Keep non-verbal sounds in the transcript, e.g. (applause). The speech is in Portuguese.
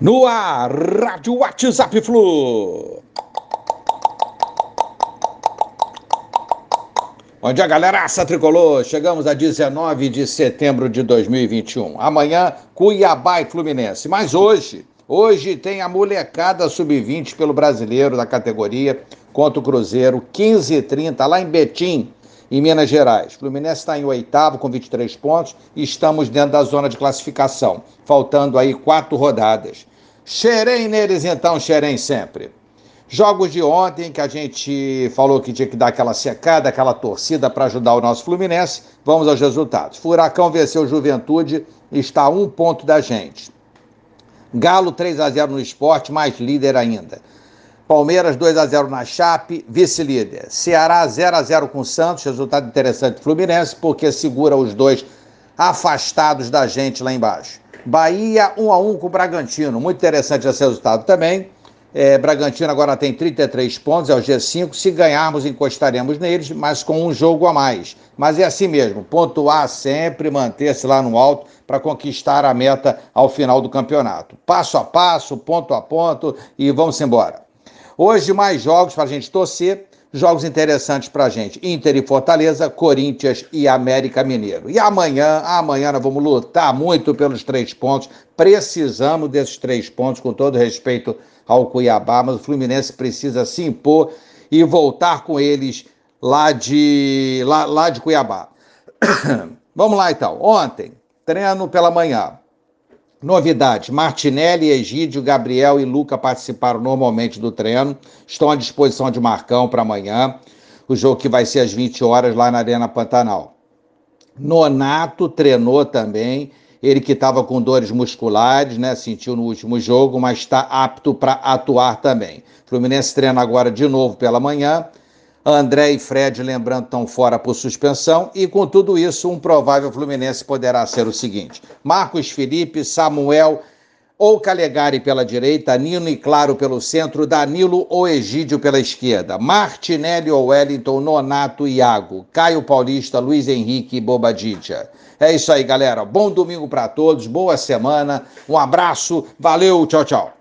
No ar, Rádio WhatsApp Flu. Bom dia, galeraça tricolor. Chegamos a 19 de setembro de 2021. Amanhã, Cuiabá e Fluminense. Mas hoje, hoje tem a molecada sub-20 pelo brasileiro da categoria contra o Cruzeiro, 15 e 30 lá em Betim, em Minas Gerais. Fluminense está em oitavo com 23 pontos e estamos dentro da zona de classificação, faltando aí quatro rodadas. Xerém neles então, xerém sempre. Jogos de ontem que a gente falou que tinha que dar aquela secada, aquela torcida para ajudar o nosso Fluminense. Vamos aos resultados. Furacão venceu Juventude, está a um ponto da gente. Galo 3 a 0 no esporte, mais líder ainda. Palmeiras 2 a 0 na Chape, vice-líder. Ceará 0 a 0 com Santos, resultado interessante Fluminense, porque segura os dois afastados da gente lá embaixo. Bahia 1 a 1 com o Bragantino. Muito interessante esse resultado também. É, Bragantino agora tem 33 pontos, é o G5. Se ganharmos, encostaremos neles, mas com um jogo a mais. Mas é assim mesmo: pontuar sempre, manter-se lá no alto para conquistar a meta ao final do campeonato. Passo a passo, ponto a ponto e vamos embora. Hoje, mais jogos para a gente torcer jogos interessantes para gente. Inter e Fortaleza, Corinthians e América Mineiro. E amanhã, amanhã nós vamos lutar muito pelos três pontos. Precisamos desses três pontos, com todo respeito ao Cuiabá, mas o Fluminense precisa se impor e voltar com eles lá de, lá, lá de Cuiabá. (coughs) vamos lá então. Ontem, treino pela manhã. Novidade: Martinelli, Egídio, Gabriel e Luca participaram normalmente do treino, estão à disposição de Marcão para amanhã, o jogo que vai ser às 20 horas lá na Arena Pantanal. Nonato treinou também, ele que estava com dores musculares, né? Sentiu no último jogo, mas está apto para atuar também. Fluminense treina agora de novo pela manhã. André e Fred, lembrando, estão fora por suspensão. E com tudo isso, um provável Fluminense poderá ser o seguinte: Marcos Felipe, Samuel ou Calegari pela direita, Nino e Claro pelo centro, Danilo ou Egídio pela esquerda, Martinelli ou Wellington, Nonato e Iago, Caio Paulista, Luiz Henrique e Bobadilla. É isso aí, galera. Bom domingo para todos, boa semana, um abraço, valeu, tchau, tchau.